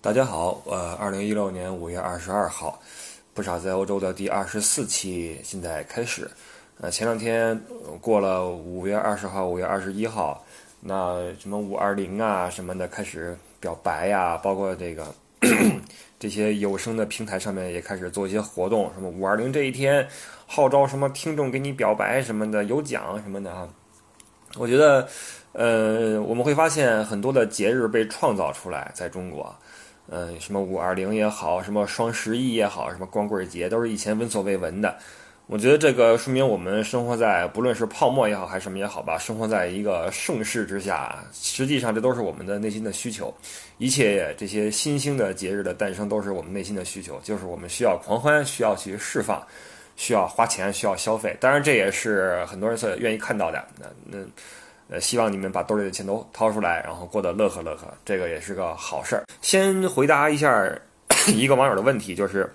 大家好，呃，二零一六年五月二十二号，不少在欧洲的第二十四期现在开始。呃，前两天过了五月二十号、五月二十一号，那什么五二零啊什么的开始表白呀，包括这个 这些有声的平台上面也开始做一些活动，什么五二零这一天号召什么听众给你表白什么的，有奖什么的啊。我觉得，呃，我们会发现很多的节日被创造出来，在中国。嗯，什么五二零也好，什么双十一也好，什么光棍节都是以前闻所未闻的。我觉得这个说明我们生活在不论是泡沫也好，还是什么也好吧，生活在一个盛世之下。实际上，这都是我们的内心的需求。一切这些新兴的节日的诞生，都是我们内心的需求，就是我们需要狂欢，需要去释放，需要花钱，需要消费。当然，这也是很多人所愿意看到的。那那。呃，希望你们把兜里的钱都掏出来，然后过得乐呵乐呵，这个也是个好事儿。先回答一下 一个网友的问题，就是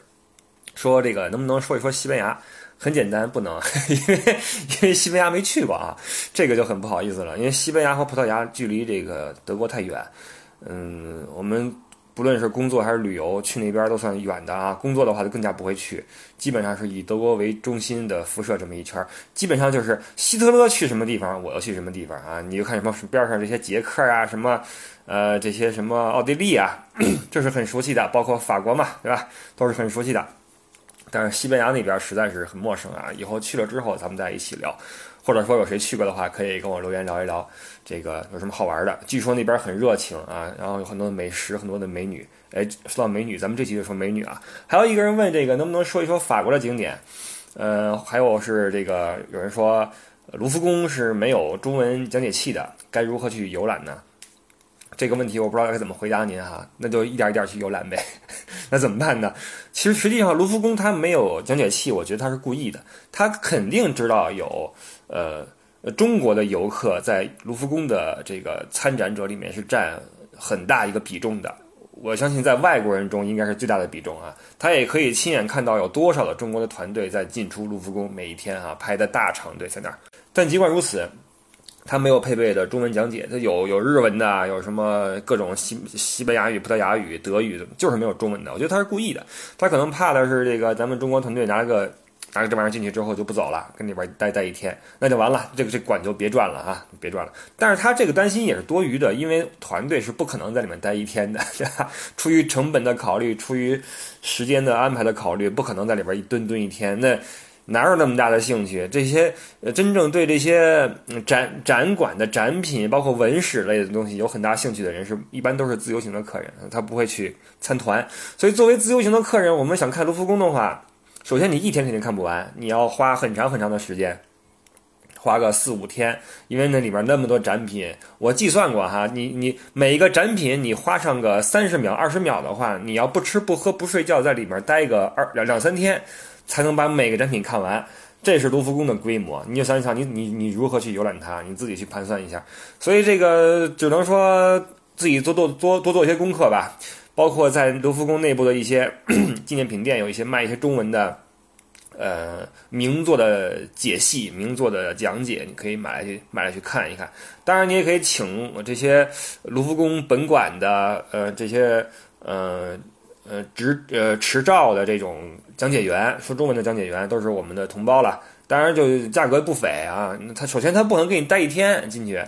说这个能不能说一说西班牙？很简单，不能，因为因为西班牙没去过啊，这个就很不好意思了。因为西班牙和葡萄牙距离这个德国太远，嗯，我们。不论是工作还是旅游，去那边都算远的啊。工作的话就更加不会去，基本上是以德国为中心的辐射这么一圈，基本上就是希特勒去什么地方，我要去什么地方啊。你就看什么边上这些捷克啊，什么呃这些什么奥地利啊，这是很熟悉的，包括法国嘛，对吧？都是很熟悉的。但是西班牙那边实在是很陌生啊，以后去了之后咱们再一起聊。或者说有谁去过的话，可以跟我留言聊一聊，这个有什么好玩的？据说那边很热情啊，然后有很多美食，很多的美女。哎，说到美女，咱们这期就说美女啊。还有一个人问这个能不能说一说法国的景点？呃，还有是这个有人说卢浮宫是没有中文讲解器的，该如何去游览呢？这个问题我不知道该怎么回答您哈，那就一点一点去游览呗。那怎么办呢？其实实际上卢浮宫它没有讲解器，我觉得它是故意的，他肯定知道有。呃，中国的游客在卢浮宫的这个参展者里面是占很大一个比重的。我相信在外国人中应该是最大的比重啊。他也可以亲眼看到有多少的中国的团队在进出卢浮宫，每一天啊排的大长队在那儿。但尽管如此，他没有配备的中文讲解，他有有日文的，有什么各种西西班牙语、葡萄牙语、德语，就是没有中文的。我觉得他是故意的，他可能怕的是这个咱们中国团队拿个。拿着这玩意儿进去之后就不走了，跟里边待待一天，那就完了。这个这馆就别转了啊，别转了。但是他这个担心也是多余的，因为团队是不可能在里面待一天的，对吧？出于成本的考虑，出于时间的安排的考虑，不可能在里边一蹲蹲一天。那哪有那么大的兴趣？这些真正对这些展展馆的展品，包括文史类的东西有很大兴趣的人，是一般都是自由行的客人，他不会去参团。所以作为自由行的客人，我们想看卢浮宫的话。首先，你一天肯定看不完，你要花很长很长的时间，花个四五天，因为那里边那么多展品，我计算过哈，你你每一个展品你花上个三十秒、二十秒的话，你要不吃不喝不睡觉在里面待个二两两三天，才能把每个展品看完。这是卢浮宫的规模，你就想一想，你你你如何去游览它，你自己去盘算一下。所以这个只能说自己多做多多做一些功课吧。包括在卢浮宫内部的一些 纪念品店，有一些卖一些中文的，呃，名作的解析、名作的讲解，你可以买来去买来去看一看。当然，你也可以请这些卢浮宫本馆的呃这些呃呃执呃持照的这种讲解员，说中文的讲解员都是我们的同胞了。当然，就价格不菲啊。他首先他不能给你待一天进去。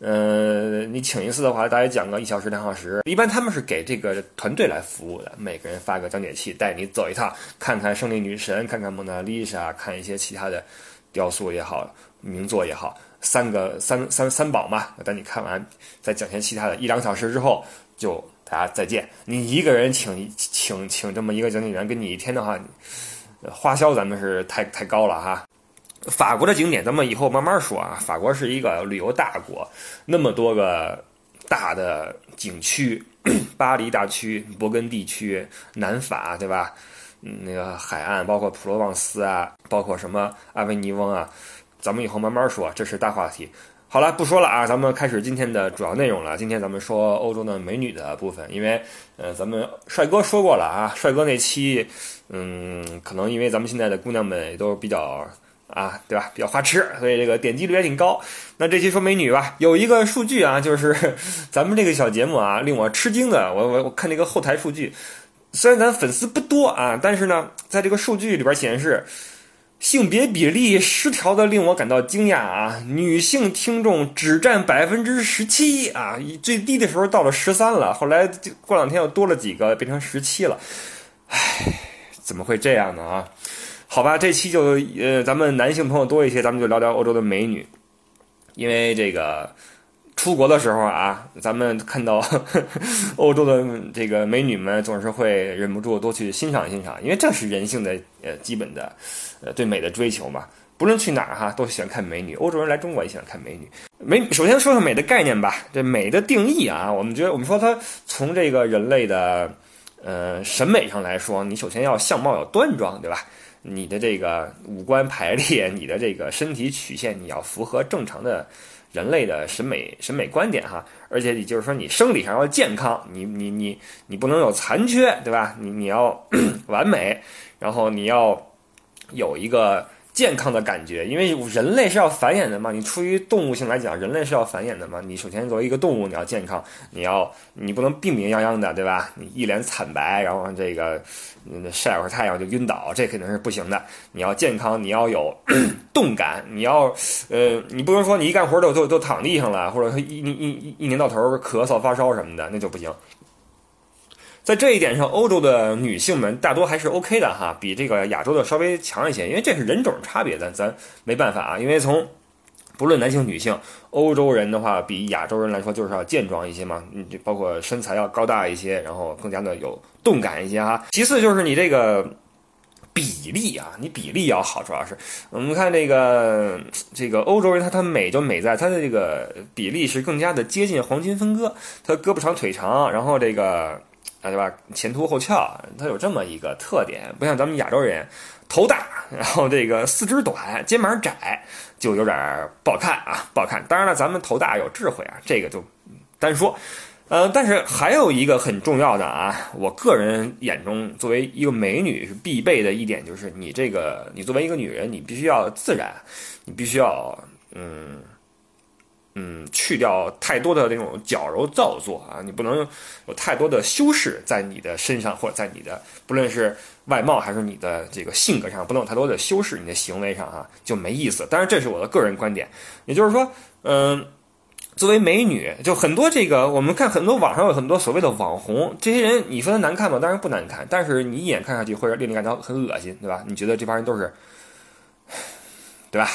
呃，你请一次的话，大概讲个一小时、两小时。一般他们是给这个团队来服务的，每个人发个讲解器，带你走一趟，看看胜利女神，看看蒙娜丽莎，看一些其他的雕塑也好，名作也好，三个三三三宝嘛。等你看完，再讲些其他的。一两小时之后，就大家再见。你一个人请请请这么一个讲解员跟你一天的话，花销咱们是太太高了哈。法国的景点，咱们以后慢慢说啊。法国是一个旅游大国，那么多个大的景区，巴黎大区、勃艮第区、南法，对吧？那个海岸，包括普罗旺斯啊，包括什么阿维尼翁啊，咱们以后慢慢说，这是大话题。好了，不说了啊，咱们开始今天的主要内容了。今天咱们说欧洲的美女的部分，因为呃，咱们帅哥说过了啊，帅哥那期，嗯，可能因为咱们现在的姑娘们也都比较。啊，对吧？比较花痴，所以这个点击率也挺高。那这期说美女吧，有一个数据啊，就是咱们这个小节目啊，令我吃惊的，我我我看那个后台数据，虽然咱粉丝不多啊，但是呢，在这个数据里边显示。性别比例失调的令我感到惊讶啊！女性听众只占百分之十七啊，最低的时候到了十三了，后来过两天又多了几个，变成十七了。唉，怎么会这样呢啊？好吧，这期就呃，咱们男性朋友多一些，咱们就聊聊欧洲的美女，因为这个。出国的时候啊，咱们看到 欧洲的这个美女们，总是会忍不住多去欣赏欣赏，因为这是人性的呃基本的呃对美的追求嘛。不论去哪儿哈，都喜欢看美女。欧洲人来中国也喜欢看美女。美首先说说美的概念吧，这美的定义啊，我们觉得我们说它从这个人类的呃审美上来说，你首先要相貌要端庄，对吧？你的这个五官排列，你的这个身体曲线，你要符合正常的。人类的审美审美观点哈，而且你就是说你生理上要健康，你你你你不能有残缺，对吧？你你要 完美，然后你要有一个。健康的感觉，因为人类是要繁衍的嘛。你出于动物性来讲，人类是要繁衍的嘛。你首先作为一个动物，你要健康，你要你不能病病殃殃的，对吧？你一脸惨白，然后这个晒会儿太阳就晕倒，这肯定是不行的。你要健康，你要有 动感，你要呃，你不能说你一干活都都都躺地上了，或者一一一一年到头咳嗽发烧什么的，那就不行。在这一点上，欧洲的女性们大多还是 OK 的哈，比这个亚洲的稍微强一些，因为这是人种差别，咱咱没办法啊。因为从不论男性女性，欧洲人的话比亚洲人来说就是要健壮一些嘛，嗯，包括身材要高大一些，然后更加的有动感一些哈。其次就是你这个比例啊，你比例要好，主要是我们看这个这个欧洲人，他他美就美在他的这个比例是更加的接近黄金分割，他胳膊长腿长，然后这个。啊，对吧？前凸后翘，它有这么一个特点，不像咱们亚洲人，头大，然后这个四肢短，肩膀窄，就有点不好看啊，不好看。当然了，咱们头大有智慧啊，这个就单说。呃，但是还有一个很重要的啊，我个人眼中，作为一个美女是必备的一点，就是你这个，你作为一个女人，你必须要自然，你必须要，嗯。嗯，去掉太多的那种矫揉造作啊，你不能有太多的修饰在你的身上，或者在你的不论是外貌还是你的这个性格上，不能有太多的修饰，你的行为上啊就没意思。当然，这是我的个人观点，也就是说，嗯，作为美女，就很多这个我们看很多网上有很多所谓的网红，这些人你说他难看吗？当然不难看，但是你一眼看上去会令你感到很恶心，对吧？你觉得这帮人都是，对吧？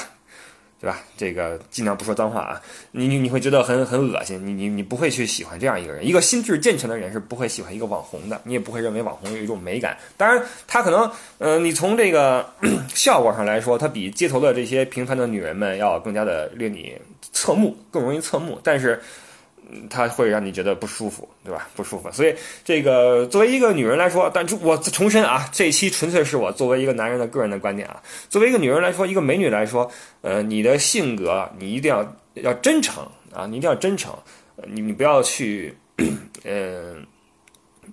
对吧？这个尽量不说脏话啊，你你你会觉得很很恶心，你你你不会去喜欢这样一个人。一个心智健全的人是不会喜欢一个网红的，你也不会认为网红有一种美感。当然，他可能，嗯，你从这个 效果上来说，他比街头的这些平凡的女人们要更加的令你侧目，更容易侧目。但是。它会让你觉得不舒服，对吧？不舒服。所以这个作为一个女人来说，但我重申啊，这一期纯粹是我作为一个男人的个人的观点啊。作为一个女人来说，一个美女来说，呃，你的性格你一定要要真诚啊，你一定要真诚，你你不要去，嗯，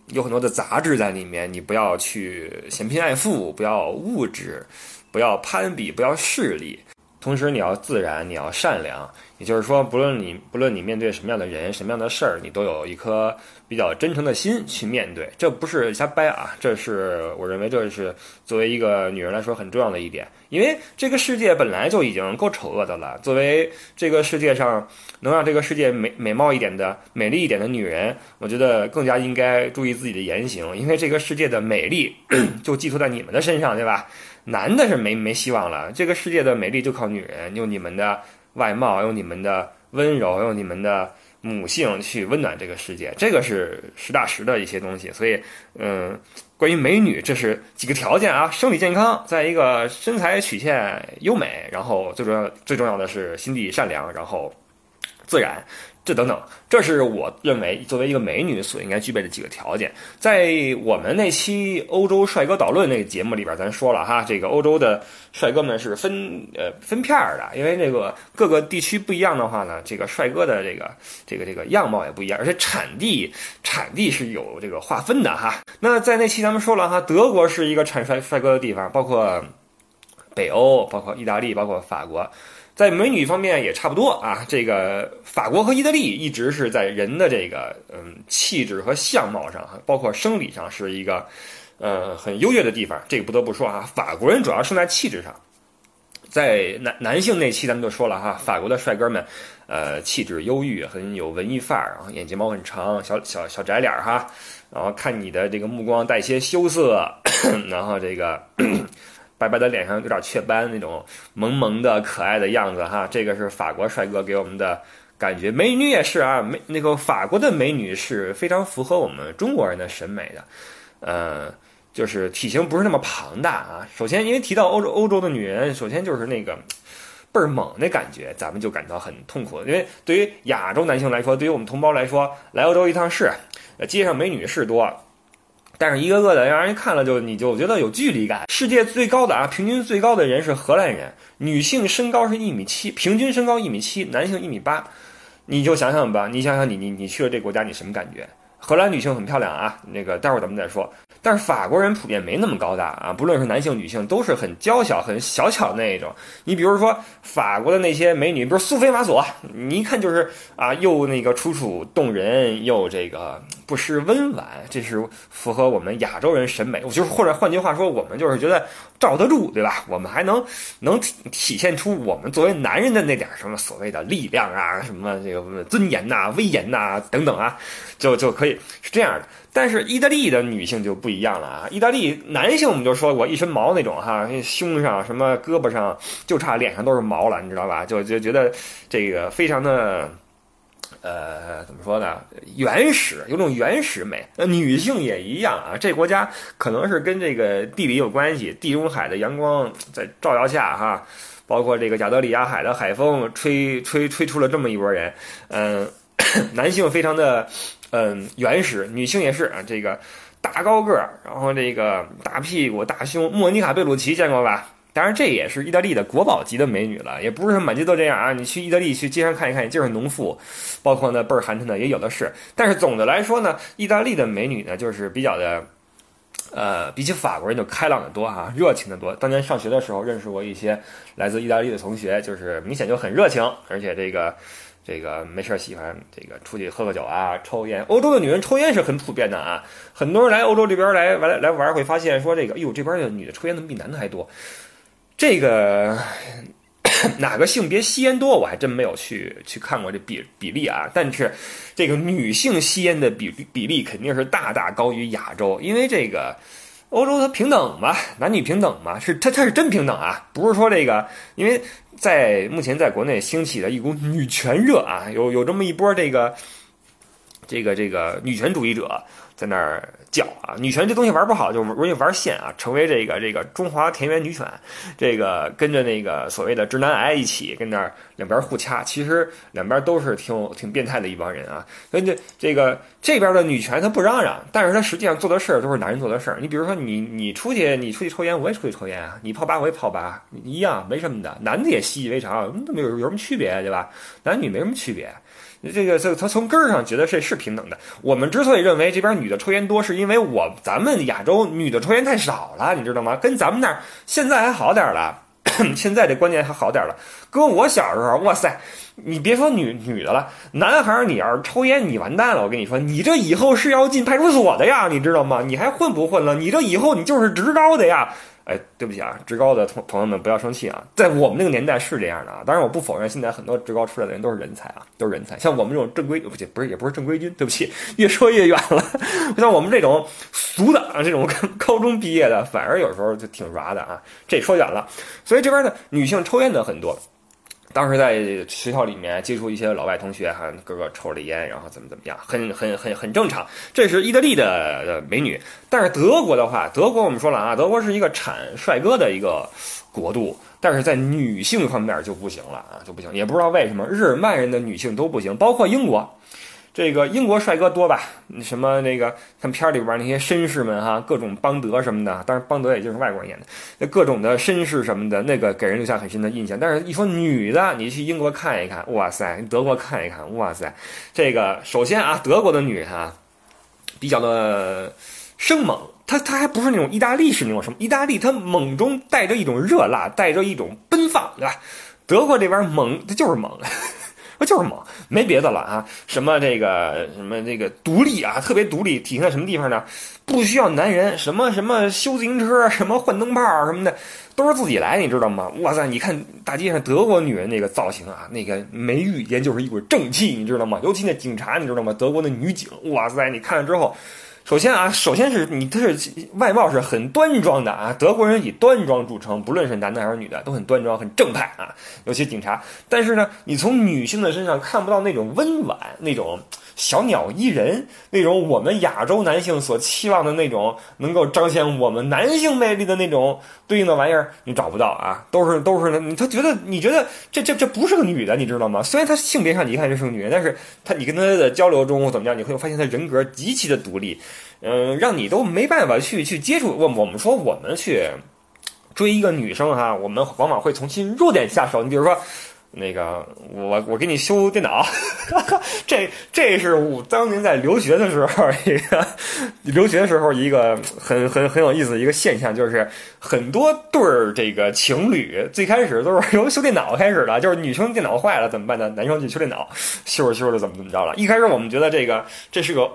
有很多的杂质在里面，你不要去嫌贫爱富，不要物质，不要攀比，不要势利。同时，你要自然，你要善良，也就是说，不论你不论你面对什么样的人、什么样的事儿，你都有一颗比较真诚的心去面对。这不是瞎掰啊，这是我认为这是作为一个女人来说很重要的一点。因为这个世界本来就已经够丑恶的了，作为这个世界上能让这个世界美美貌一点的、美丽一点的女人，我觉得更加应该注意自己的言行，因为这个世界的美丽 就寄托在你们的身上，对吧？男的是没没希望了，这个世界的美丽就靠女人，用你们的外貌，用你们的温柔，用你们的母性去温暖这个世界，这个是实打实的一些东西。所以，嗯，关于美女，这是几个条件啊：生理健康，再一个身材曲线优美，然后最重要最重要的是心地善良，然后自然。这等等，这是我认为作为一个美女所应该具备的几个条件。在我们那期欧洲帅哥导论那个节目里边，咱说了哈，这个欧洲的帅哥们是分呃分片儿的，因为这个各个地区不一样的话呢，这个帅哥的这个这个这个样貌也不一样，而且产地产地是有这个划分的哈。那在那期咱们说了哈，德国是一个产帅帅哥的地方，包括。北欧，包括意大利，包括法国，在美女方面也差不多啊。这个法国和意大利一直是在人的这个嗯气质和相貌上，包括生理上是一个呃很优越的地方。这个不得不说啊，法国人主要胜在气质上。在男男性那期咱们就说了哈，法国的帅哥们，呃，气质忧郁，很有文艺范儿，然后眼睫毛很长，小小小窄脸儿哈，然后看你的这个目光带些羞涩，然后这个白白的脸上有点雀斑那种萌萌的可爱的样子哈，这个是法国帅哥给我们的感觉。美女也是啊，美那个法国的美女是非常符合我们中国人的审美的，呃。就是体型不是那么庞大啊。首先，因为提到欧洲欧洲的女人，首先就是那个倍儿猛那感觉，咱们就感到很痛苦。因为对于亚洲男性来说，对于我们同胞来说，来欧洲一趟是，街上美女是多，但是一个个的让人看了就你就觉得有距离感。世界最高的啊，平均最高的人是荷兰人，女性身高是一米七，平均身高一米七，男性一米八。你就想想吧，你想想你你你去了这国家，你什么感觉？荷兰女性很漂亮啊，那个待会儿咱们再说。但是法国人普遍没那么高大啊，不论是男性女性，都是很娇小、很小巧那一种。你比如说法国的那些美女，比如苏菲玛索，你一看就是啊，又那个楚楚动人，又这个不失温婉，这是符合我们亚洲人审美。我就是或者换句话说，我们就是觉得罩得住，对吧？我们还能能体体现出我们作为男人的那点什么所谓的力量啊，什么这个尊严呐、威严呐等等啊，就就可以是这样的。但是意大利的女性就不一样了啊！意大利男性我们就说过一身毛那种哈，胸上什么胳膊上就差脸上都是毛了，你知道吧？就就觉得这个非常的，呃，怎么说呢？原始，有种原始美。那女性也一样啊。这国家可能是跟这个地理有关系，地中海的阳光在照耀下哈，包括这个加德里亚海的海风吹吹吹出了这么一拨人，嗯，男性非常的。嗯，原始女性也是啊，这个大高个儿，然后这个大屁股、大胸。莫妮卡·贝鲁奇见过吧？当然，这也是意大利的国宝级的美女了，也不是满街都这样啊。你去意大利去街上看一看，就是农妇，包括那倍儿寒碜的也有的是。但是总的来说呢，意大利的美女呢，就是比较的，呃，比起法国人就开朗的多哈，热情的多。当年上学的时候认识过一些来自意大利的同学，就是明显就很热情，而且这个。这个没事儿喜欢这个出去喝个酒啊，抽烟。欧洲的女人抽烟是很普遍的啊，很多人来欧洲这边来玩来玩会发现说这个，哟，这边的女的抽烟怎么比男的还多？这个 哪个性别吸烟多，我还真没有去去看过这比比例啊。但是这个女性吸烟的比比例肯定是大大高于亚洲，因为这个。欧洲它平等嘛，男女平等嘛，是它它是真平等啊，不是说这个，因为在目前在国内兴起的一股女权热啊，有有这么一波这个这个这个女权主义者。在那儿叫啊，女权这东西玩不好就容易玩线啊，成为这个这个中华田园女犬，这个跟着那个所谓的直男癌一起跟那儿两边互掐，其实两边都是挺挺变态的一帮人啊。所以这这个这边的女权她不嚷嚷，但是她实际上做的事儿都是男人做的事儿。你比如说你你出去你出去抽烟，我也出去抽烟啊，你泡吧我也泡吧，一样没什么的，男的也习以为常，没有有什么区别对吧？男女没什么区别。这个，这他从根儿上觉得这是平等的。我们之所以认为这边女的抽烟多，是因为我咱们亚洲女的抽烟太少了，你知道吗？跟咱们那儿现在还好点儿了，现在这观念还好点儿了。搁我小时候，哇塞，你别说女女的了，男孩儿你要是抽烟，你完蛋了。我跟你说，你这以后是要进派出所的呀，你知道吗？你还混不混了？你这以后你就是职高的呀。哎，对不起啊，职高的同朋友们不要生气啊，在我们那个年代是这样的啊。当然，我不否认现在很多职高出来的人都是人才啊，都是人才。像我们这种正规，不，不是也不是正规军，对不起，越说越远了。像我们这种俗的啊，这种高中毕业的，反而有时候就挺软的啊。这说远了，所以这边呢女性抽烟的很多。当时在学校里面接触一些老外同学，哈，个个抽着烟，然后怎么怎么样，很很很很正常。这是意大利的美女，但是德国的话，德国我们说了啊，德国是一个产帅哥的一个国度，但是在女性方面就不行了啊，就不行，也不知道为什么，日耳曼人的女性都不行，包括英国。这个英国帅哥多吧？什么那个看片里边那些绅士们哈，各种邦德什么的，当然邦德也就是外国人演的，那各种的绅士什么的，那个给人留下很深的印象。但是，一说女的，你去英国看一看，哇塞；德国看一看，哇塞。这个首先啊，德国的女哈比较的生猛，她她还不是那种意大利式那种什么意大利，她猛中带着一种热辣，带着一种奔放，对吧？德国这边猛，她就是猛。就是猛，没别的了啊！什么这个什么这个独立啊，特别独立，体现在什么地方呢？不需要男人，什么什么修自行车，什么换灯泡什么的，都是自己来，你知道吗？哇塞，你看大街上德国女人那个造型啊，那个眉宇间就是一股正气，你知道吗？尤其那警察，你知道吗？德国的女警，哇塞，你看了之后。首先啊，首先是你，他是外貌是很端庄的啊。德国人以端庄著称，不论是男的还是女的，都很端庄、很正派啊。尤其警察，但是呢，你从女性的身上看不到那种温婉、那种。小鸟依人那种我们亚洲男性所期望的那种能够彰显我们男性魅力的那种对应的玩意儿，你找不到啊，都是都是他觉得你觉得这这这不是个女的，你知道吗？虽然她性别上你一看就是个女人，但是她你跟她的交流中或怎么样，你会发现她人格极其的独立，嗯，让你都没办法去去接触。我我们说我们去追一个女生哈，我们往往会从其弱点下手。你比如说。那个，我我给你修电脑，这这是我当年在留学的时候一个留学的时候一个很很很有意思的一个现象，就是很多对儿这个情侣最开始都是 由修电脑开始的，就是女生电脑坏了怎么办呢？男生去修电脑，修着修着怎么怎么着了？一开始我们觉得这个这是个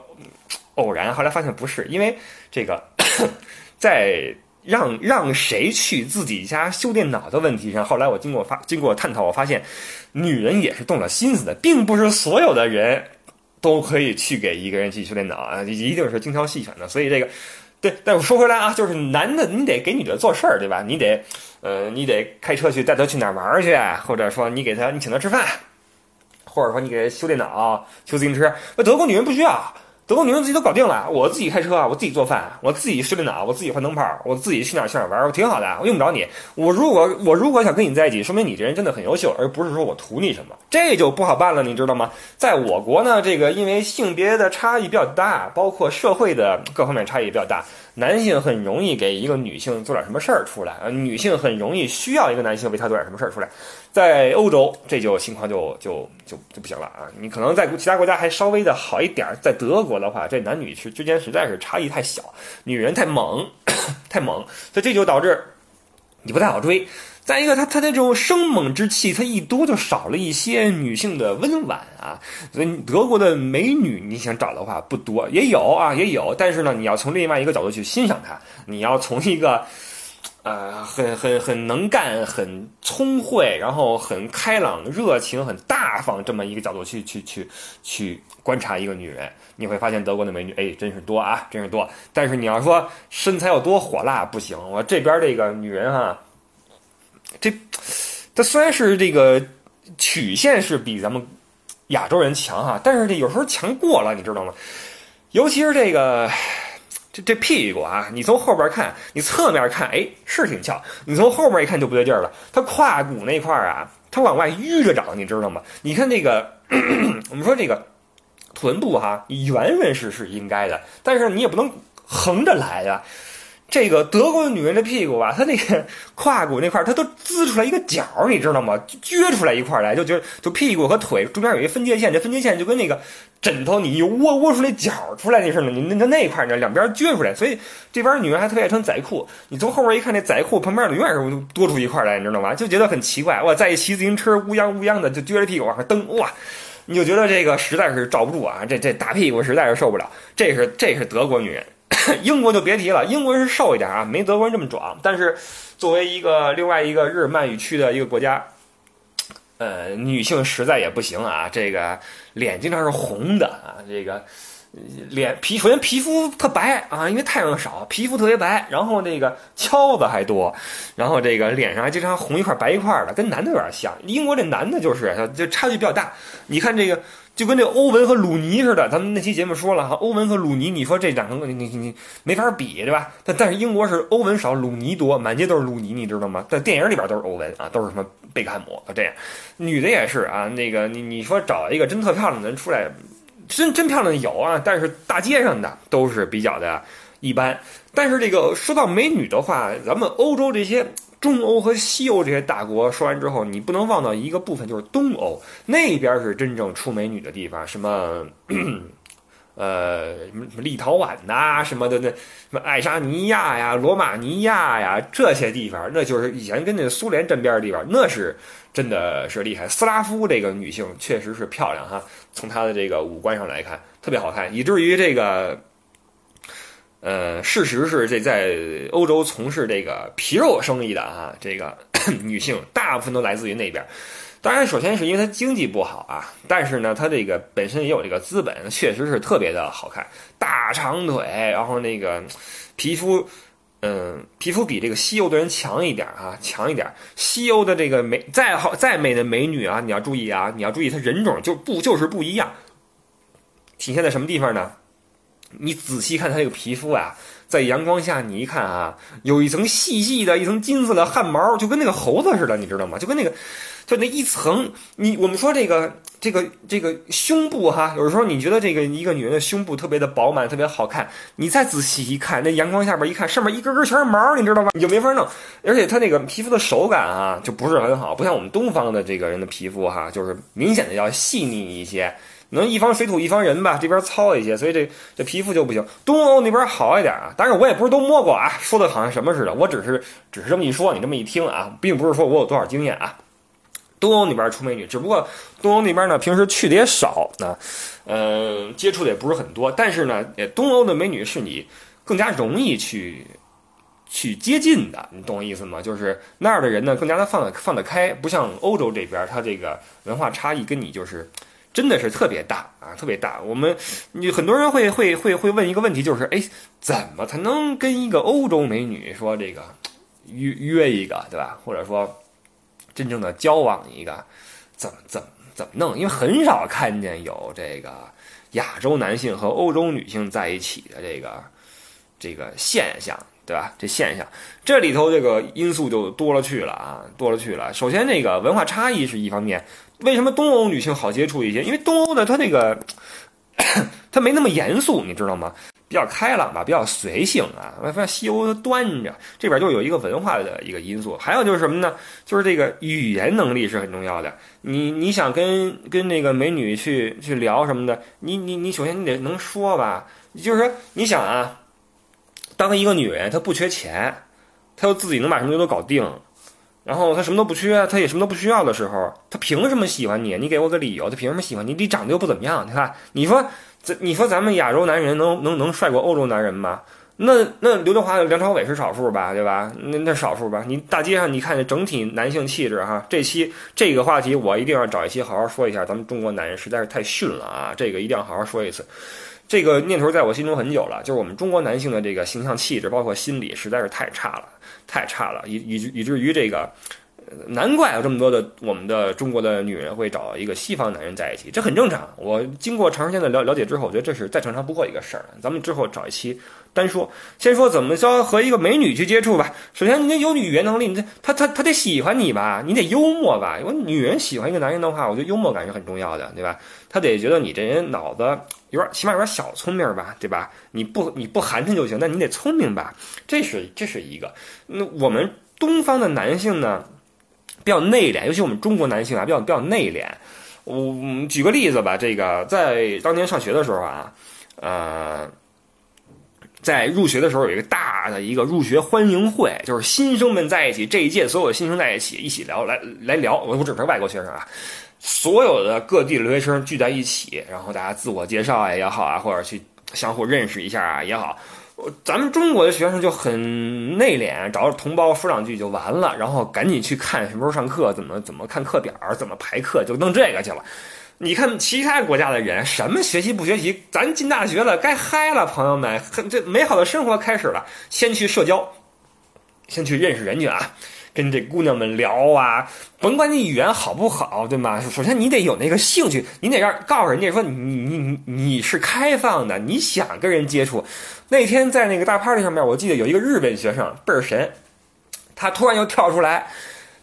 偶然，后来发现不是，因为这个 在。让让谁去自己家修电脑的问题上，后来我经过发经过探讨，我发现，女人也是动了心思的，并不是所有的人都可以去给一个人去修电脑啊，一定是精挑细选的。所以这个，对，但我说回来啊，就是男的你得给女的做事儿，对吧？你得，呃，你得开车去带她去哪儿玩去，或者说你给她你请她吃饭，或者说你给她修电脑、修自行车。那德国女人不需要。德国女人自己都搞定了，我自己开车，我自己做饭，我自己修电脑，我自己换灯泡，我自己去哪儿去哪儿玩，我挺好的，我用不着你。我如果我如果想跟你在一起，说明你这人真的很优秀，而不是说我图你什么，这就不好办了，你知道吗？在我国呢，这个因为性别的差异比较大，包括社会的各方面差异比较大。男性很容易给一个女性做点什么事儿出来，呃，女性很容易需要一个男性为她做点什么事儿出来。在欧洲，这就情况就就就就不行了啊！你可能在其他国家还稍微的好一点，在德国的话，这男女是之间实在是差异太小，女人太猛，太猛，所以这就导致你不太好追。再一个，他他那种生猛之气，他一多就少了一些女性的温婉啊。所以德国的美女，你想找的话不多，也有啊，也有。但是呢，你要从另外一个角度去欣赏她，你要从一个呃很很很能干、很聪慧，然后很开朗、热情、很大方这么一个角度去去去去观察一个女人，你会发现德国的美女哎真是多啊，真是多。但是你要说身材有多火辣，不行。我这边这个女人哈。这，它虽然是这个曲线是比咱们亚洲人强哈，但是这有时候强过了，你知道吗？尤其是这个这这屁股啊，你从后边看，你侧面看，哎，是挺翘；你从后边一看就不对劲儿了。它胯骨那块儿啊，它往外淤着长，你知道吗？你看这个，我们说这个臀部哈，圆润是是应该的，但是你也不能横着来呀。这个德国的女人的屁股吧，她那个胯骨那块儿，她都滋出来一个角，你知道吗？撅出来一块来，就觉得就屁股和腿中间有一分界线，这分界线就跟那个枕头你一窝窝出来角出来那似的，你那那那块儿呢，两边撅出来，所以这边女人还特别爱穿仔裤。你从后边一看，那仔裤旁边永远是多出一块来，你知道吗？就觉得很奇怪。哇，在一骑自行车，乌泱乌泱的就撅着屁股往上蹬，哇，你就觉得这个实在是罩不住啊，这这大屁股实在是受不了。这是这是德国女人。英国就别提了，英国人是瘦一点啊，没德国人这么壮。但是作为一个另外一个日耳曼语区的一个国家，呃，女性实在也不行啊，这个脸经常是红的啊，这个脸皮首先皮肤特白啊，因为太阳少，皮肤特别白，然后那个敲子还多，然后这个脸上还经常红一块白一块的，跟男的有点像。英国这男的就是就差距比较大，你看这个。就跟这欧文和鲁尼似的，咱们那期节目说了哈，欧文和鲁尼，你说这两个你你你没法比对吧？但但是英国是欧文少，鲁尼多，满街都是鲁尼，你知道吗？在电影里边都是欧文啊，都是什么贝克汉姆啊这样，女的也是啊，那个你你说找一个真特漂亮的人出来，真真漂亮的有啊，但是大街上的都是比较的一般。但是这个说到美女的话，咱们欧洲这些。中欧和西欧这些大国说完之后，你不能忘到一个部分，就是东欧那边是真正出美女的地方。什么，呃，什么什么立陶宛呐，什么的那什么爱沙尼亚呀、罗马尼亚呀这些地方，那就是以前跟那苏联沾边的地方，那是真的是厉害。斯拉夫这个女性确实是漂亮哈，从她的这个五官上来看特别好看，以至于这个。呃，事实是这在欧洲从事这个皮肉生意的啊，这个 女性大部分都来自于那边。当然，首先是因为她经济不好啊，但是呢，她这个本身也有这个资本，确实是特别的好看，大长腿，然后那个皮肤，嗯，皮肤比这个西欧的人强一点啊，强一点。西欧的这个美再好再美的美女啊，你要注意啊，你要注意她人种就不就是不一样，体现在什么地方呢？你仔细看它这个皮肤啊，在阳光下你一看啊，有一层细细的一层金色的汗毛，就跟那个猴子似的，你知道吗？就跟那个，就那一层。你我们说这个这个这个胸部哈，有时候你觉得这个一个女人的胸部特别的饱满，特别好看，你再仔细一看，那阳光下边一看，上面一根根全是毛，你知道吗？你就没法弄。而且它那个皮肤的手感啊，就不是很好，不像我们东方的这个人的皮肤哈，就是明显的要细腻一些。能一方水土一方人吧，这边糙一些，所以这这皮肤就不行。东欧那边好一点啊，当然我也不是都摸过啊，说的好像什么似的，我只是只是这么一说，你这么一听啊，并不是说我有多少经验啊。东欧那边出美女，只不过东欧那边呢，平时去的也少啊，呃，接触的也不是很多。但是呢，东欧的美女是你更加容易去去接近的，你懂我意思吗？就是那儿的人呢，更加的放得放得开，不像欧洲这边，它这个文化差异跟你就是。真的是特别大啊，特别大。我们，你很多人会会会会问一个问题，就是，哎，怎么才能跟一个欧洲美女说这个约约一个，对吧？或者说真正的交往一个，怎么怎么怎么弄？因为很少看见有这个亚洲男性和欧洲女性在一起的这个这个现象。对吧？这现象，这里头这个因素就多了去了啊，多了去了。首先，这个文化差异是一方面。为什么东欧女性好接触一些？因为东欧的她那个，她没那么严肃，你知道吗？比较开朗吧，比较随性啊。发现西欧端着，这边就有一个文化的一个因素。还有就是什么呢？就是这个语言能力是很重要的。你你想跟跟那个美女去去聊什么的，你你你首先你得能说吧。就是说，你想啊。当一个女人，她不缺钱，她又自己能把什么都搞定，然后他什么都不缺，他也什么都不需要的时候，他凭什么喜欢你？你给我个理由，他凭什么喜欢你？你长得又不怎么样，你看，你说，这你说咱们亚洲男人能能能帅过欧洲男人吗？那那刘德华、梁朝伟是少数吧，对吧？那那少数吧。你大街上你看整体男性气质哈，这期这个话题我一定要找一期好好说一下，咱们中国男人实在是太逊了啊，这个一定要好好说一次。这个念头在我心中很久了，就是我们中国男性的这个形象气质，包括心理，实在是太差了，太差了，以以以至于这个，难怪有这么多的我们的中国的女人会找一个西方男人在一起，这很正常。我经过长时间的了了解之后，我觉得这是再正常不过一个事儿。咱们之后找一期单说，先说怎么着和一个美女去接触吧。首先，你得有语言能力，你这他他他得喜欢你吧，你得幽默吧。因为女人喜欢一个男人的话，我觉得幽默感是很重要的，对吧？他得觉得你这人脑子。有点起码有点小聪明吧，对吧？你不你不寒碜就行，但你得聪明吧？这是这是一个。那我们东方的男性呢，比较内敛，尤其我们中国男性啊，比较比较内敛。我举个例子吧，这个在当年上学的时候啊，呃，在入学的时候有一个大的一个入学欢迎会，就是新生们在一起，这一届所有新生在一起一起聊，来来聊。我不只是外国学生啊。所有的各地留学生聚在一起，然后大家自我介绍啊也好啊，或者去相互认识一下啊也好，咱们中国的学生就很内敛，找着同胞说两句就完了，然后赶紧去看什么时候上课，怎么怎么看课表，怎么排课，就弄这个去了。你看其他国家的人，什么学习不学习，咱进大学了，该嗨了，朋友们，这美好的生活开始了，先去社交，先去认识人去啊。跟这姑娘们聊啊，甭管你语言好不好，对吗？首先你得有那个兴趣，你得让告诉人家说你你你你是开放的，你想跟人接触。那天在那个大 party 上面，我记得有一个日本学生倍儿神，他突然就跳出来，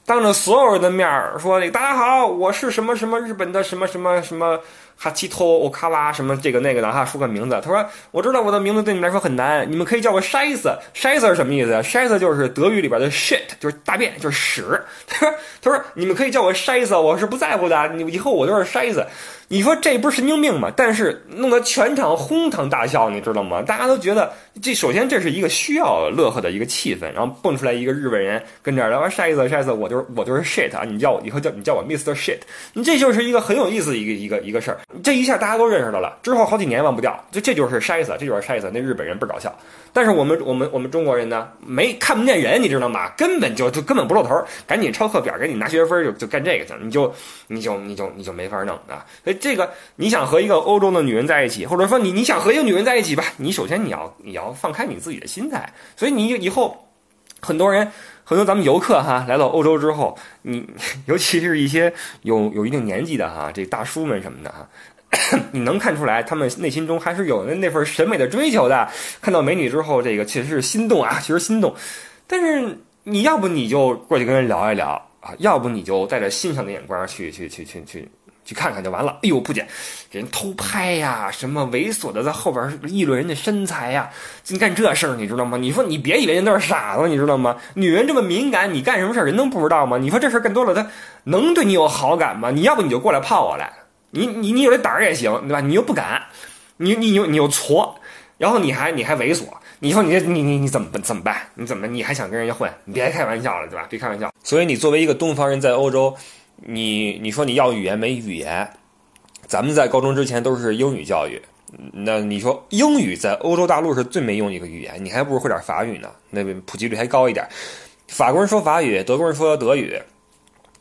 当着所有人的面说：“大家好，我是什么什么日本的什么什么什么哈奇托欧卡哇什么这个那个的哈，说个名字。他说：“我知道我的名字对你们来说很难，你们可以叫我 Scheiße，Scheiße 是什么意思？Scheiße 就是德语里边的 shit，就是大便，就是屎。他说：他说你们可以叫我 Scheiße，我是不在乎的，你以后我就是 Scheiße。你说这不是神经病吗？但是弄得全场哄堂大笑，你知道吗？大家都觉得这首先这是一个需要乐呵的一个气氛，然后蹦出来一个日本人跟这儿聊 Scheiße，Scheiße，我就是我就是 shit 啊，你叫我以后叫你叫我 Mr. Shit，你这就是一个很有意思的一个一个一个事儿。这一下大家都认识到了，之后好几年忘不掉，就这就是筛子，这就是筛子。那日本人倍儿搞笑，但是我们我们我们中国人呢，没看不见人，你知道吗？根本就就根本不露头，赶紧抄课表，赶紧拿学分，就就干这个去，你就你就你就你就没法弄啊。所以这个你想和一个欧洲的女人在一起，或者说你你想和一个女人在一起吧，你首先你要你要放开你自己的心态。所以你以后很多人。很多咱们游客哈来到欧洲之后，你 尤其是一些有有一定年纪的哈，这大叔们什么的哈，你能看出来他们内心中还是有那那份审美的追求的。看到美女之后，这个确实是心动啊，确实心动。但是你要不你就过去跟人聊一聊啊，要不你就带着欣赏的眼光去去去去去。去看看就完了。哎呦，不捡，给人偷拍呀，什么猥琐的在后边议论人家身材呀，净干这事儿，你知道吗？你说你别以为人都是傻子，你知道吗？女人这么敏感，你干什么事儿人能不知道吗？你说这事儿干多了，他能对你有好感吗？你要不你就过来泡我来，你你你有这胆儿也行，对吧？你又不敢，你你又你又矬，然后你还你还猥琐，你说你这你你你怎么怎么办？你怎么你还想跟人家混？你别开玩笑了，对吧？别开玩笑。所以你作为一个东方人，在欧洲。你你说你要语言没语言，咱们在高中之前都是英语教育，那你说英语在欧洲大陆是最没用的一个语言，你还不如会点法语呢，那普及率还高一点。法国人说法语，德国人说德语，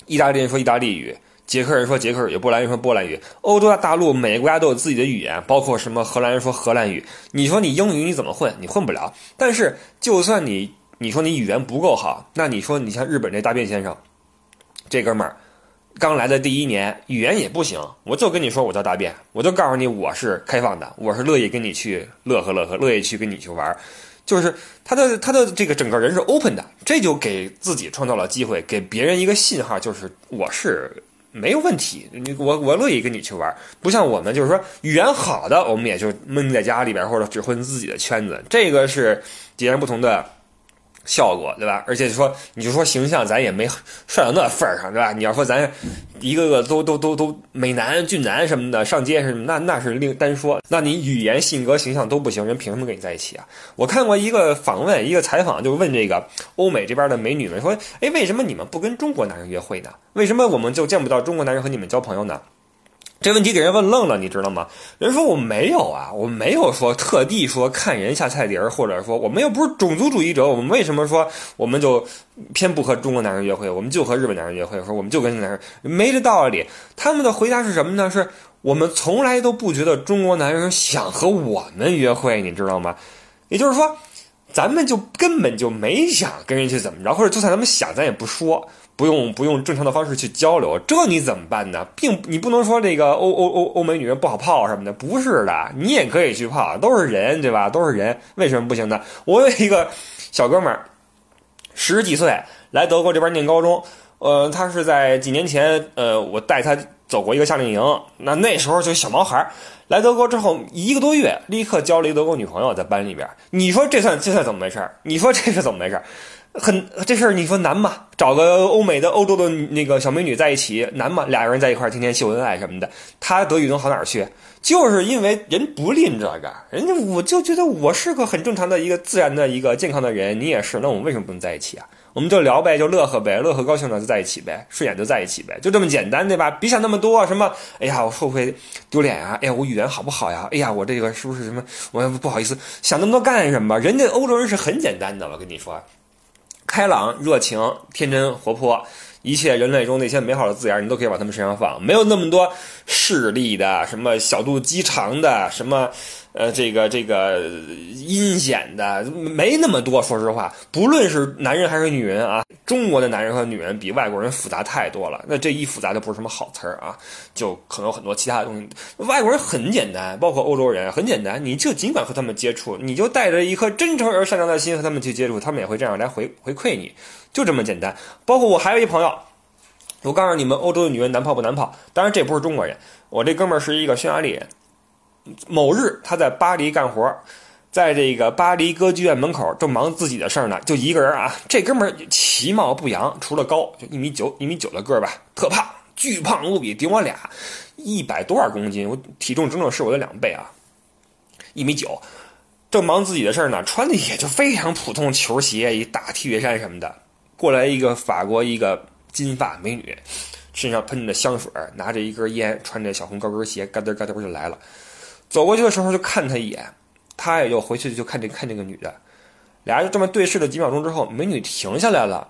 意大利人说意大利语，捷克人说捷克语，波兰人说波兰语。欧洲大陆每个国家都有自己的语言，包括什么荷兰人说荷兰语。你说你英语你怎么混？你混不了。但是就算你你说你语言不够好，那你说你像日本这大便先生，这哥们儿。刚来的第一年，语言也不行，我就跟你说我叫大便，我就告诉你我是开放的，我是乐意跟你去乐呵乐呵，乐意去跟你去玩，就是他的他的这个整个人是 open 的，这就给自己创造了机会，给别人一个信号，就是我是没有问题，你我我乐意跟你去玩，不像我们就是说语言好的，我们也就闷在家里边或者只混自己的圈子，这个是截然不同的。效果对吧？而且说，你就说形象，咱也没帅到那份儿上，对吧？你要说咱一个个都都都都美男俊男什么的，上街什么，那那是另单说。那你语言、性格、形象都不行，人凭什么跟你在一起啊？我看过一个访问，一个采访，就问这个欧美这边的美女们说：“哎，为什么你们不跟中国男人约会呢？为什么我们就见不到中国男人和你们交朋友呢？”这问题给人问愣了，你知道吗？人说我没有啊，我没有说特地说看人下菜碟儿，或者说我们又不是种族主义者，我们为什么说我们就偏不和中国男人约会，我们就和日本男人约会，说我们就跟男人没这道理。他们的回答是什么呢？是我们从来都不觉得中国男人想和我们约会，你知道吗？也就是说，咱们就根本就没想跟人去怎么着，或者就算咱们想，咱也不说。不用不用正常的方式去交流，这你怎么办呢？并你不能说这个欧欧欧欧美女人不好泡什么的，不是的，你也可以去泡，都是人，对吧？都是人，为什么不行呢？我有一个小哥们儿，十几岁来德国这边念高中，呃，他是在几年前，呃，我带他走过一个夏令营，那那时候就小毛孩儿来德国之后一个多月，立刻交了一个德国女朋友在班里边，你说这算这算怎么回事？你说这是怎么回事？很这事儿你说难吗？找个欧美的、欧洲的那个小美女在一起难吗？俩人在一块儿天天秀恩爱什么的，他德语能好哪儿去？就是因为人不吝这个，人家我就觉得我是个很正常的一个自然的一个健康的人，你也是，那我们为什么不能在一起啊？我们就聊呗，就乐呵呗，乐呵高兴了就在一起呗，顺眼就在一起呗，就这么简单，对吧？别想那么多，什么？哎呀，我会不会丢脸啊？哎呀，我语言好不好呀？哎呀，我这个是不是什么？我不好意思，想那么多干什么？人家欧洲人是很简单的，我跟你说。开朗、热情、天真、活泼，一切人类中那些美好的字眼，你都可以往他们身上放。没有那么多势利的，什么小肚鸡肠的，什么。呃，这个这个阴险的没那么多，说实话，不论是男人还是女人啊，中国的男人和女人比外国人复杂太多了。那这一复杂就不是什么好词儿啊，就可能有很多其他的东西。外国人很简单，包括欧洲人很简单，你就尽管和他们接触，你就带着一颗真诚而善良的心和他们去接触，他们也会这样来回回馈你，就这么简单。包括我还有一朋友。我告诉你们，欧洲的女人难泡不难泡？当然这不是中国人，我这哥们儿是一个匈牙利人。某日他在巴黎干活，在这个巴黎歌剧院门口正忙自己的事儿呢，就一个人啊。这哥们儿其貌不扬，除了高就一米九一米九的个儿吧，特胖，巨胖无比，顶我俩，一百多少公斤，我体重整整是我的两倍啊，一米九，正忙自己的事儿呢，穿的也就非常普通，球鞋，一大 T 恤衫什么的。过来一个法国一个。金发美女，身上喷着香水，拿着一根烟，穿着小红高跟鞋，嘎噔嘎噔就来了。走过去的时候就看他一眼，他也就回去就看这看这个女的，俩人就这么对视了几秒钟之后，美女停下来了，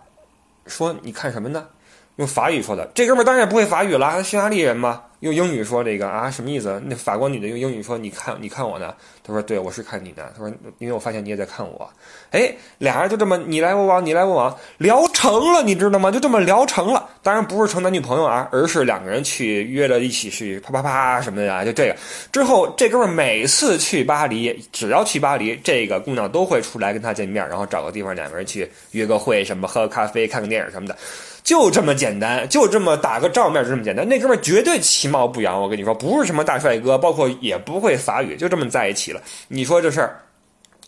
说：“你看什么呢？”用法语说的。这哥们当然不会法语了，匈牙利人嘛。用英语说这个啊，什么意思？那法国女的用英语说：“你看，你看我呢。”他说：“对，我是看你呢。”他说：“因为我发现你也在看我。”哎，俩人就这么你来我往，你来我往，聊成了，你知道吗？就这么聊成了。当然不是成男女朋友啊，而是两个人去约了一起去啪啪啪什么的呀。就这个之后，这哥们每次去巴黎，只要去巴黎，这个姑娘都会出来跟他见面，然后找个地方两个人去约个会，什么喝个咖啡、看个电影什么的。就这么简单，就这么打个照面，就这么简单。那哥们绝对其貌不扬，我跟你说，不是什么大帅哥，包括也不会法语，就这么在一起了。你说这事儿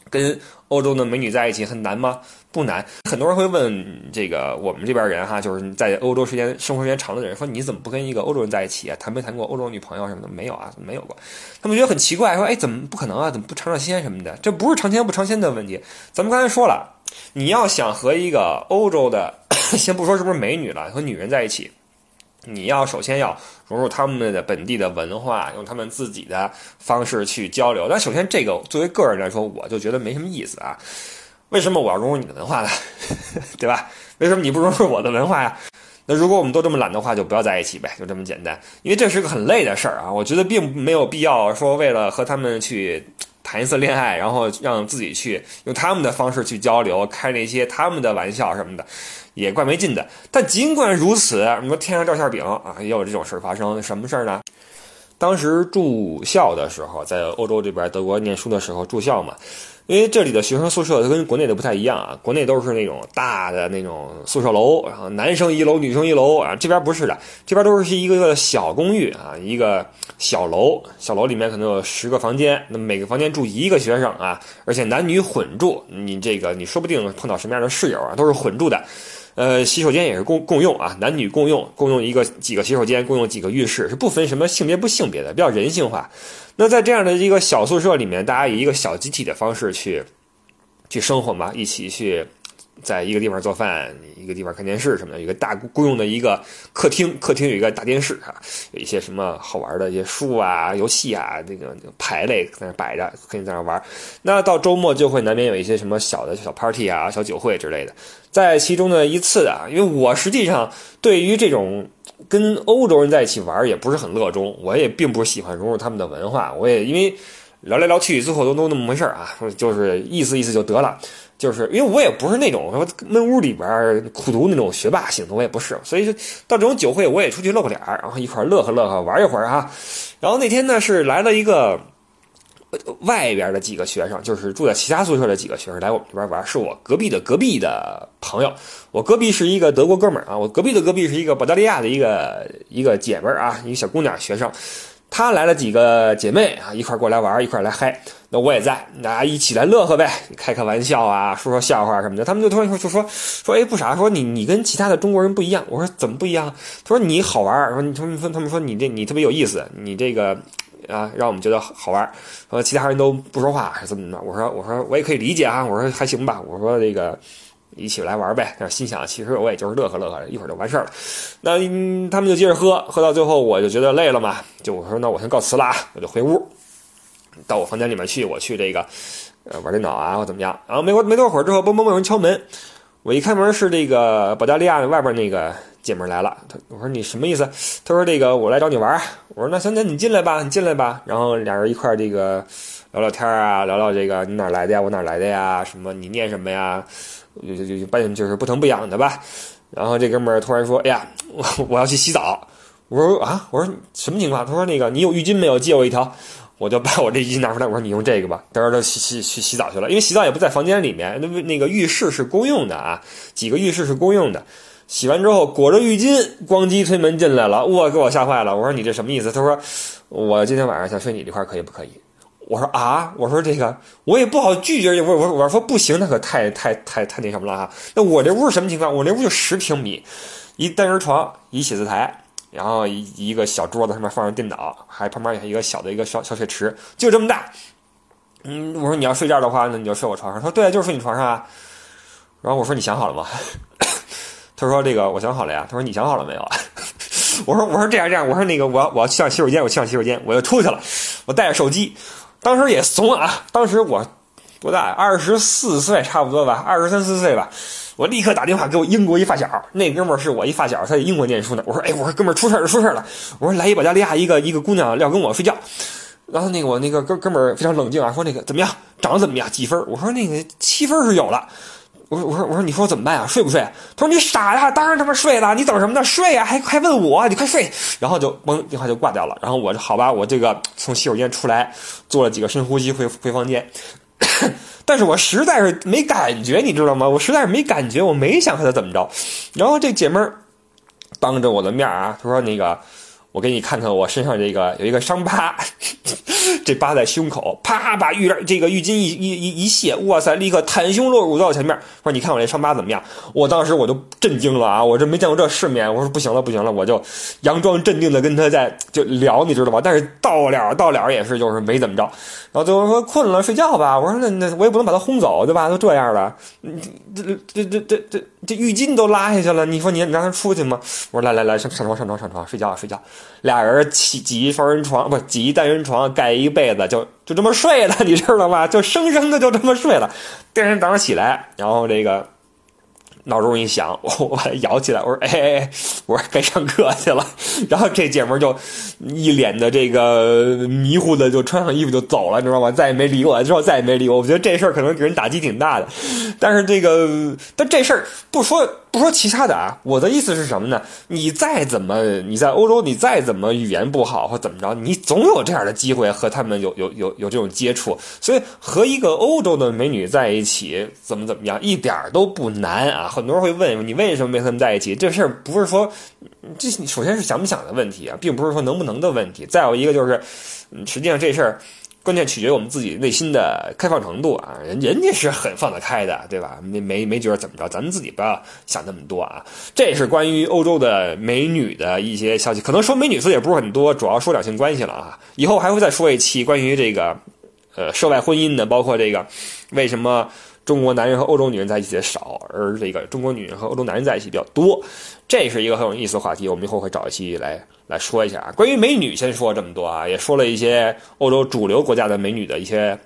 跟欧洲的美女在一起很难吗？不难。很多人会问这个我们这边人哈，就是在欧洲时间生活时间长的人，说你怎么不跟一个欧洲人在一起啊？谈没谈过欧洲女朋友什么的？没有啊，没有过。他们觉得很奇怪，说哎，怎么不可能啊？怎么不尝尝鲜什么的？这不是尝鲜不尝鲜的问题。咱们刚才说了，你要想和一个欧洲的。先不说是不是美女了，和女人在一起，你要首先要融入他们的本地的文化，用他们自己的方式去交流。但首先，这个作为个人来说，我就觉得没什么意思啊。为什么我要融入你的文化呢？对吧？为什么你不融入我的文化呀？那如果我们都这么懒的话，就不要在一起呗，就这么简单。因为这是个很累的事儿啊。我觉得并没有必要说为了和他们去。谈一次恋爱，然后让自己去用他们的方式去交流，开那些他们的玩笑什么的，也怪没劲的。但尽管如此，你说天上掉馅饼啊，也有这种事儿发生。什么事儿呢？当时住校的时候，在欧洲这边德国念书的时候住校嘛。因为这里的学生宿舍它跟国内的不太一样啊，国内都是那种大的那种宿舍楼，然后男生一楼，女生一楼啊，这边不是的，这边都是一个个小公寓啊，一个小楼，小楼里面可能有十个房间，那么每个房间住一个学生啊，而且男女混住，你这个你说不定碰到什么样的室友啊，都是混住的。呃，洗手间也是共共用啊，男女共用，共用一个几个洗手间，共用几个浴室，是不分什么性别不性别的，比较人性化。那在这样的一个小宿舍里面，大家以一个小集体的方式去去生活嘛，一起去。在一个地方做饭，一个地方看电视什么的，一个大公用的一个客厅，客厅有一个大电视啊，有一些什么好玩的一些书啊、游戏啊，那个牌类在那摆着，可以在那玩。那到周末就会难免有一些什么小的小 party 啊、小酒会之类的。在其中的一次啊，因为我实际上对于这种跟欧洲人在一起玩也不是很热衷，我也并不喜欢融入他们的文化，我也因为聊来聊去，最后都都那么回事儿啊，就是意思意思就得了。就是因为我也不是那种说闷屋里边苦读那种学霸型的，我也不是，所以到这种酒会我也出去露个脸然后一块乐呵乐呵玩一会儿啊。然后那天呢是来了一个外边的几个学生，就是住在其他宿舍的几个学生来我们这边玩，是我隔壁的隔壁的朋友。我隔壁是一个德国哥们儿啊，我隔壁的隔壁是一个保加利亚的一个一个姐们儿啊，一个小姑娘学生。她来了几个姐妹啊，一块过来玩，一块来嗨。那我也在，大家一起来乐呵呗，开开玩笑啊，说说笑话什么的。他们就突然说就说说，哎，不傻，说你你跟其他的中国人不一样。我说怎么不一样？他说你好玩说你他们说他们说你这你特别有意思，你这个啊让我们觉得好玩说其他人都不说话，怎么着？我说我说我也可以理解啊，我说还行吧。我说这个一起来玩呗。心想其实我也就是乐呵乐呵，一会儿就完事儿了。那他们就接着喝，喝到最后我就觉得累了嘛，就我说那我先告辞了，我就回屋。到我房间里面去，我去这个，呃，玩电脑啊，或怎么样？然后没过没多会儿之后，嘣嘣嘣有人敲门，我一开门是这个保加利亚外边那个姐们来了。他我说你什么意思？他说这个我来找你玩。我说那行，那你进来吧，你进来吧。然后俩人一块这个聊聊天啊，聊聊这个你哪来的呀，我哪来的呀？什么你念什么呀？就就就半就是不疼不痒的吧。然后这哥们儿突然说：“哎呀，我我要去洗澡。”我说啊，我说什么情况？他说那个你有浴巾没有？借我一条。我就把我这浴巾拿出来，我说你用这个吧。等会儿就洗洗去洗澡去了，因为洗澡也不在房间里面，那那个浴室是公用的啊，几个浴室是公用的。洗完之后裹着浴巾，咣叽推门进来了，我给我吓坏了。我说你这什么意思？他说我今天晚上想睡你这块，可以不可以？我说啊，我说这个我也不好拒绝，我我我说不行，那可太太太太那什么了哈。那我这屋什么情况？我这屋就十平米，一单人床，一写字台，然后一个小桌子上面放着电脑，还旁边有一个小的一个小小水池，就这么大。嗯，我说你要睡觉的话，那你就睡我床上。他说对，就是睡你床上啊。然后我说你想好了吗？他说这个我想好了呀。他说你想好了没有？我说我说这样这样，我说那个我要我要去上洗手间，我去上洗手间，我就出去了，我带着手机。当时也怂啊！当时我多大？二十四岁差不多吧，二十三四岁吧。我立刻打电话给我英国一发小，那哥们儿是我一发小，他在英国念书呢。我说：“哎，我说哥们儿出事儿了，出事儿了！我说来一保加利亚一个一个姑娘要跟我睡觉。”然后那个我那个哥哥们儿非常冷静啊，说：“那个怎么样？长得怎么样？几分？”我说：“那个七分是有了。”我说：“我说我说你说我怎么办啊？睡不睡？”他说：“你傻呀，当然他妈睡了！你等什么呢？睡呀！还还问我？你快睡！”然后就嘣，电话就挂掉了。然后我就好吧，我这个从洗手间出来，做了几个深呼吸，回回房间。但是我实在是没感觉，你知道吗？我实在是没感觉，我没想和他怎么着。然后这姐们儿当着我的面啊，她说：“那个，我给你看看我身上这个有一个伤疤。”这疤在胸口，啪把浴这个浴巾一一一一卸，哇塞，立刻袒胸露乳到我前面，说你看我这伤疤怎么样？我当时我就震惊了啊，我这没见过这世面，我说不行了不行了，我就佯装镇定的跟他在就聊，你知道吗？但是到了到了也是就是没怎么着，然后最后说困了睡觉吧，我说那那我也不能把他轰走对吧？都这样了，这这这这这这浴巾都拉下去了，你说你你让他出去吗？我说来来来上上床上床上床睡觉睡觉，俩人挤挤一双人床不挤一单人床盖一。被子就就这么睡了，你知道吗？就生生的就这么睡了。第二天早上起来，然后这个。闹钟一响，我 我把它摇起来，我说：“哎哎哎，我说该上课去了。”然后这姐们儿就一脸的这个迷糊的，就穿上衣服就走了，你知道吗？再也没理我，之后再也没理我。我觉得这事儿可能给人打击挺大的。但是这个，但这事儿不说不说其他的啊，我的意思是什么呢？你再怎么你在欧洲，你再怎么语言不好或怎么着，你总有这样的机会和他们有有有有这种接触。所以和一个欧洲的美女在一起，怎么怎么样，一点都不难啊。很多人会问你为什么没和他们在一起？这事儿不是说，这首先是想不想的问题啊，并不是说能不能的问题。再有一个就是，实际上这事儿关键取决于我们自己内心的开放程度啊。人人家是很放得开的，对吧？没没没觉得怎么着，咱们自己不要想那么多啊。这是关于欧洲的美女的一些消息，可能说美女词也不是很多，主要说两性关系了啊。以后还会再说一期关于这个呃涉外婚姻的，包括这个为什么。中国男人和欧洲女人在一起的少，而这个中国女人和欧洲男人在一起比较多，这是一个很有意思的话题。我们以后会找一期来来说一下啊。关于美女，先说这么多啊，也说了一些欧洲主流国家的美女的一些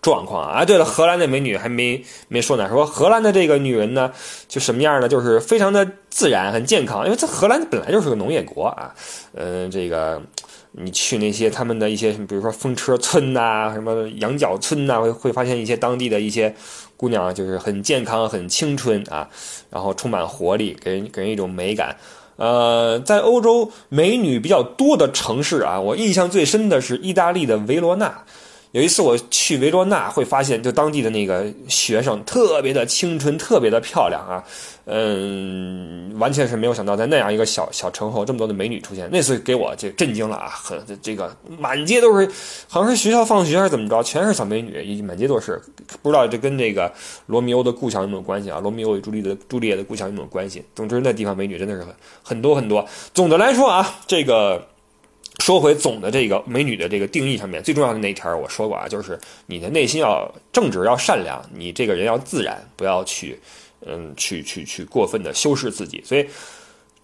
状况啊。对了，荷兰的美女还没没说呢，说荷兰的这个女人呢，就什么样呢？就是非常的自然，很健康，因为这荷兰本来就是个农业国啊。嗯，这个。你去那些他们的一些，比如说风车村呐，什么羊角村呐，会会发现一些当地的一些姑娘，就是很健康、很青春啊，然后充满活力，给人给人一种美感。呃，在欧洲美女比较多的城市啊，我印象最深的是意大利的维罗纳。有一次我去维罗纳，会发现就当地的那个学生特别的青春，特别的漂亮啊，嗯，完全是没有想到在那样一个小小城后这么多的美女出现，那次给我这震惊了啊，很这个满街都是，好像是学校放学还是怎么着，全是小美女，满街都是，不知道这跟这个罗密欧的故乡有没有关系啊？罗密欧与朱丽的朱丽叶的故乡有没有关系？总之那地方美女真的是很很多很多。总的来说啊，这个。说回总的这个美女的这个定义上面，最重要的那一条我说过啊，就是你的内心要正直，要善良，你这个人要自然，不要去，嗯，去去去过分的修饰自己。所以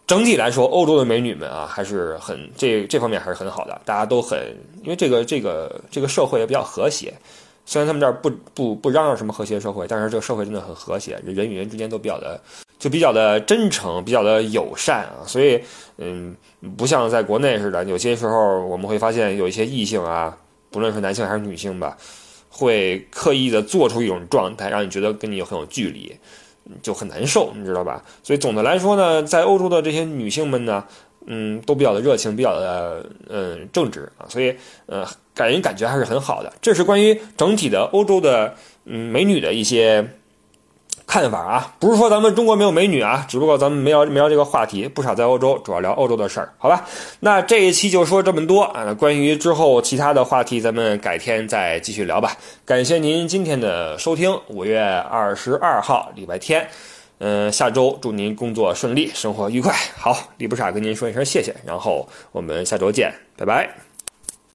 整体来说，欧洲的美女们啊，还是很这这方面还是很好的，大家都很，因为这个这个这个社会也比较和谐。虽然他们这儿不不不嚷嚷什么和谐社会，但是这个社会真的很和谐，人与人之间都比较的。就比较的真诚，比较的友善啊，所以，嗯，不像在国内似的，有些时候我们会发现有一些异性啊，不论是男性还是女性吧，会刻意的做出一种状态，让你觉得跟你很有距离，就很难受，你知道吧？所以总的来说呢，在欧洲的这些女性们呢，嗯，都比较的热情，比较的嗯正直啊，所以呃，给人感觉还是很好的。这是关于整体的欧洲的嗯美女的一些。看法啊，不是说咱们中国没有美女啊，只不过咱们没聊没聊这个话题，不少在欧洲，主要聊欧洲的事儿，好吧？那这一期就说这么多啊，关于之后其他的话题，咱们改天再继续聊吧。感谢您今天的收听，五月二十二号礼拜天，嗯，下周祝您工作顺利，生活愉快。好，李不傻跟您说一声谢谢，然后我们下周见，拜拜。